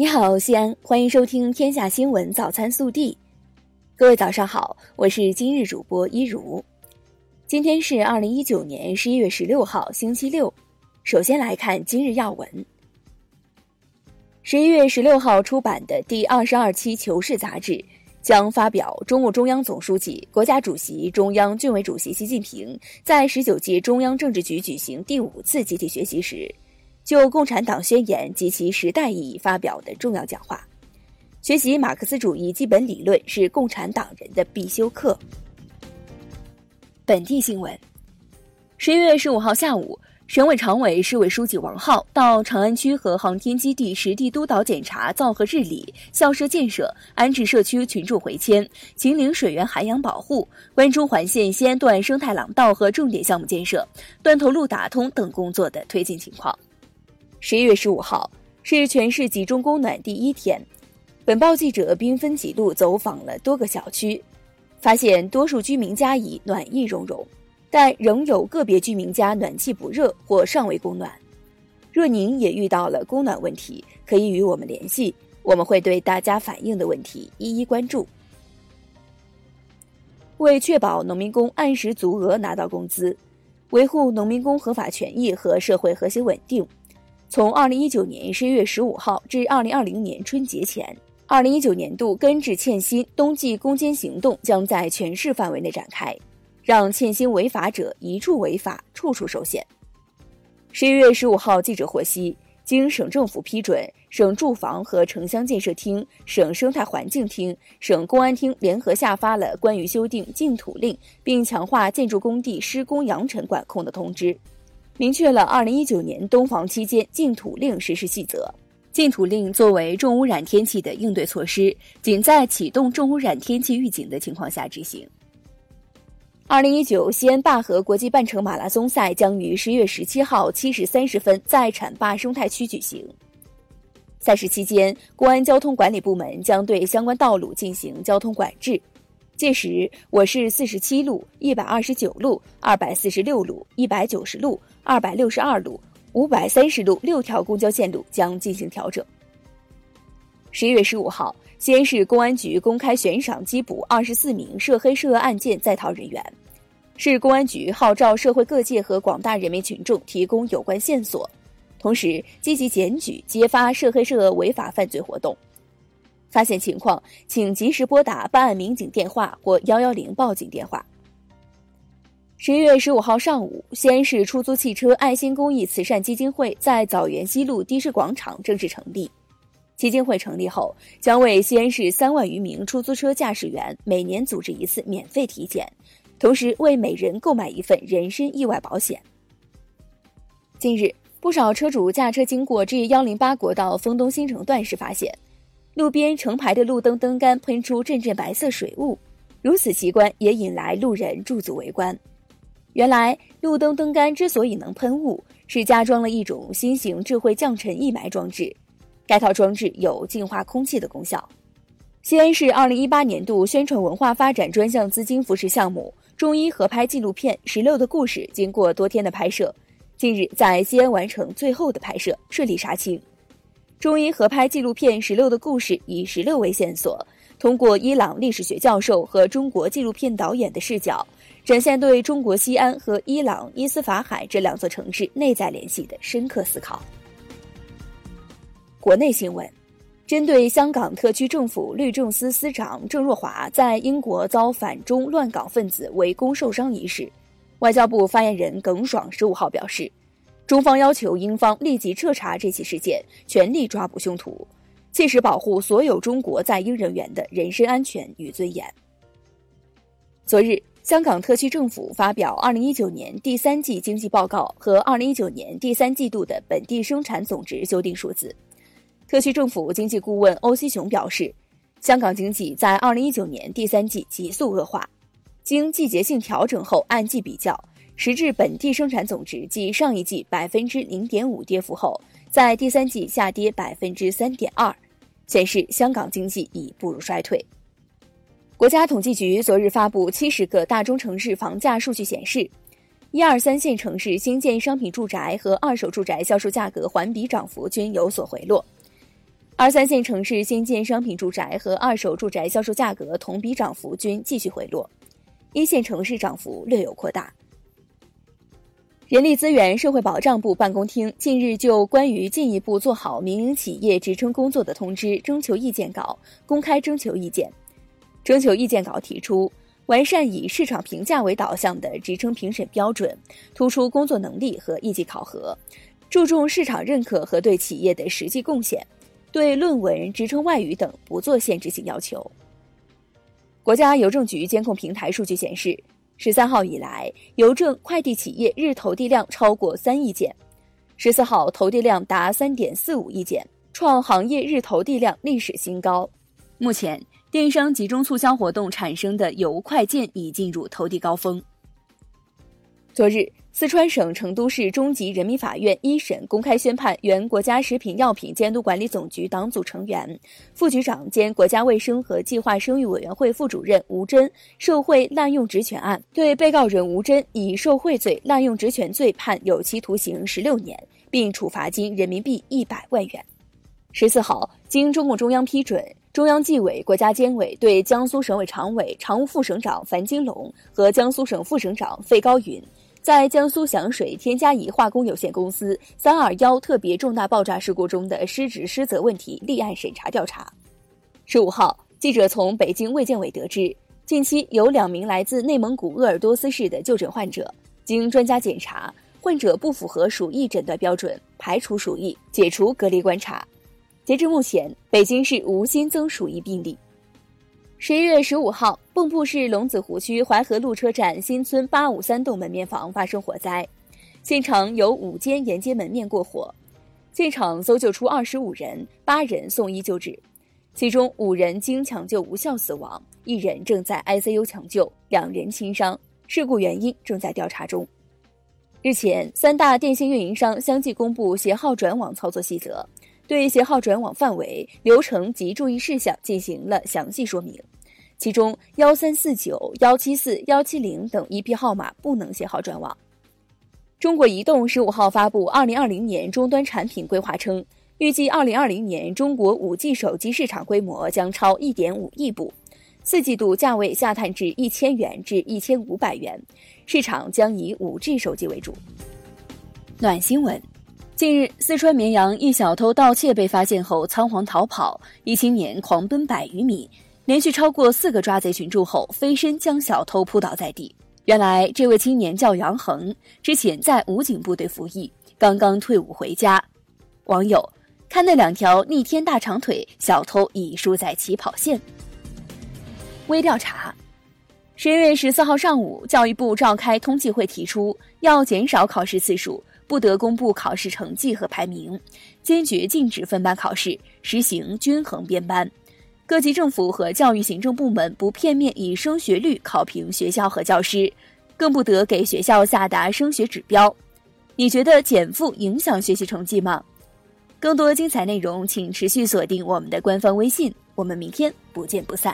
你好，西安，欢迎收听《天下新闻早餐速递》。各位早上好，我是今日主播一如。今天是二零一九年十一月十六号，星期六。首先来看今日要闻。十一月十六号出版的第二十二期《求是》杂志将发表中共中央总书记、国家主席、中央军委主席习近平在十九届中央政治局举行第五次集体学习时。就《共产党宣言》及其时代意义发表的重要讲话，学习马克思主义基本理论是共产党人的必修课。本地新闻：十一月十五号下午，省委常委、市委书记王浩到长安区和航天基地实地督导检查造河治理、校舍建设、安置社区群众回迁、秦岭水源涵养保护、关中环线西安段生态廊道和重点项目建设、断头路打通等工作的推进情况。十一月十五号是全市集中供暖第一天，本报记者兵分几路走访了多个小区，发现多数居民家已暖意融融，但仍有个别居民家暖气不热或尚未供暖。若您也遇到了供暖问题，可以与我们联系，我们会对大家反映的问题一一关注。为确保农民工按时足额拿到工资，维护农民工合法权益和社会和谐稳定。从二零一九年十一月十五号至二零二零年春节前，二零一九年度根治欠薪冬季攻坚行动将在全市范围内展开，让欠薪违法者一处违法，处处受限。十一月十五号，记者获悉，经省政府批准，省住房和城乡建设厅、省生态环境厅、省公安厅联合下发了关于修订禁土令并强化建筑工地施工扬尘管控的通知。明确了二零一九年冬防期间禁土令实施细则。禁土令作为重污染天气的应对措施，仅在启动重污染天气预警的情况下执行。二零一九西安灞河国际半程马拉松赛将于十月十七号七时三十分在浐灞生态区举行。赛事期间，公安交通管理部门将对相关道路进行交通管制。届时，我市四十七路、一百二十九路、二百四十六路、一百九十路。二百六十二路、五百三十路六条公交线路将进行调整。十一月十五号，西安市公安局公开悬赏缉捕二十四名涉黑涉恶案件在逃人员。市公安局号召社会各界和广大人民群众提供有关线索，同时积极检举揭发涉黑涉恶违法犯罪活动。发现情况，请及时拨打办案民警电话或幺幺零报警电话。十一月十五号上午，西安市出租汽车爱心公益慈善基金会在枣园西路的士广场正式成立。基金会成立后，将为西安市三万余名出租车驾驶员每年组织一次免费体检，同时为每人购买一份人身意外保险。近日，不少车主驾车经过 G 幺零八国道丰东新城段时，发现路边成排的路灯灯杆喷出阵阵白色水雾，如此奇观也引来路人驻足围观。原来路灯灯杆之所以能喷雾，是加装了一种新型智慧降尘溢霾装置。该套装置有净化空气的功效。西安市二零一八年度宣传文化发展专项资金扶持项目中医合拍纪录片《石榴的故事》，经过多天的拍摄，近日在西安完成最后的拍摄，顺利杀青。中英合拍纪录片《石榴的故事》以石榴为线索，通过伊朗历史学教授和中国纪录片导演的视角。展现对中国西安和伊朗伊斯法罕这两座城市内在联系的深刻思考。国内新闻：针对香港特区政府律政司司长郑若骅在英国遭反中乱港分子围攻受伤一事，外交部发言人耿爽十五号表示，中方要求英方立即彻查这起事件，全力抓捕凶徒，切实保护所有中国在英人员的人身安全与尊严。昨日。香港特区政府发表二零一九年第三季经济报告和二零一九年第三季度的本地生产总值修订数字。特区政府经济顾问欧锡雄表示，香港经济在二零一九年第三季急速恶化，经季节性调整后按季比较，实质本地生产总值继上一季百分之零点五跌幅后，在第三季下跌百分之三点二，显示香港经济已步入衰退。国家统计局昨日发布七十个大中城市房价数据显示，一二三线城市新建商品住宅和二手住宅销售价格环比涨幅均有所回落。二三线城市新建商品住宅和二手住宅销售价格同比涨幅均继续回落，一线城市涨幅略有扩大。人力资源社会保障部办公厅近日就关于进一步做好民营企业职称工作的通知征求意见稿公开征求意见。征求意见稿提出，完善以市场评价为导向的职称评审标准，突出工作能力和业绩考核，注重市场认可和对企业的实际贡献，对论文、职称外语等不做限制性要求。国家邮政局监控平台数据显示。十三号以来，邮政快递企业日投递量超过三亿件，十四号投递量达三点四五亿件，创行业日投递量历史新高。目前，电商集中促销活动产生的邮快件已进入投递高峰。昨日。四川省成都市中级人民法院一审公开宣判原国家食品药品监督管理总局党组成员、副局长兼国家卫生和计划生育委员会副主任吴珍受贿滥用职权案，对被告人吴珍以受贿罪、滥用职权罪判有期徒刑十六年，并处罚金人民币一百万元。十四号，经中共中央批准，中央纪委国家监委对江苏省委常委、常务副省长樊金龙和江苏省副省长费高云。在江苏响水添加乙化工有限公司“三二幺”特别重大爆炸事故中的失职失责问题立案审查调查。十五号，记者从北京卫健委得知，近期有两名来自内蒙古鄂尔多斯市的就诊患者，经专家检查，患者不符合鼠疫诊断标准，排除鼠疫，解除隔离观察。截至目前，北京市无新增鼠疫病例。十一月十五号，蚌埠市龙子湖区淮河路车站新村八五三栋门面房发生火灾，现场有五间沿街门面过火，现场搜救出二十五人，八人送医救治，其中五人经抢救无效死亡，一人正在 ICU 抢救，两人轻伤，事故原因正在调查中。日前，三大电信运营商相继公布携号转网操作细则。对携号转网范围、流程及注意事项进行了详细说明，其中幺三四九、幺七四、幺七零等一批号码不能携号转网。中国移动十五号发布二零二零年终端产品规划称，预计二零二零年中国五 G 手机市场规模将超一点五亿部，四季度价位下探至一千元至一千五百元，市场将以五 G 手机为主。暖新闻。近日，四川绵阳一小偷盗窃被发现后仓皇逃跑，一青年狂奔百余米，连续超过四个抓贼群众后飞身将小偷扑倒在地。原来，这位青年叫杨恒，之前在武警部队服役，刚刚退伍回家。网友看那两条逆天大长腿，小偷已输在起跑线。微调查：十一月十四号上午，教育部召开通气会，提出要减少考试次数。不得公布考试成绩和排名，坚决禁止分班考试，实行均衡编班。各级政府和教育行政部门不片面以升学率考评学校和教师，更不得给学校下达升学指标。你觉得减负影响学习成绩吗？更多精彩内容，请持续锁定我们的官方微信。我们明天不见不散。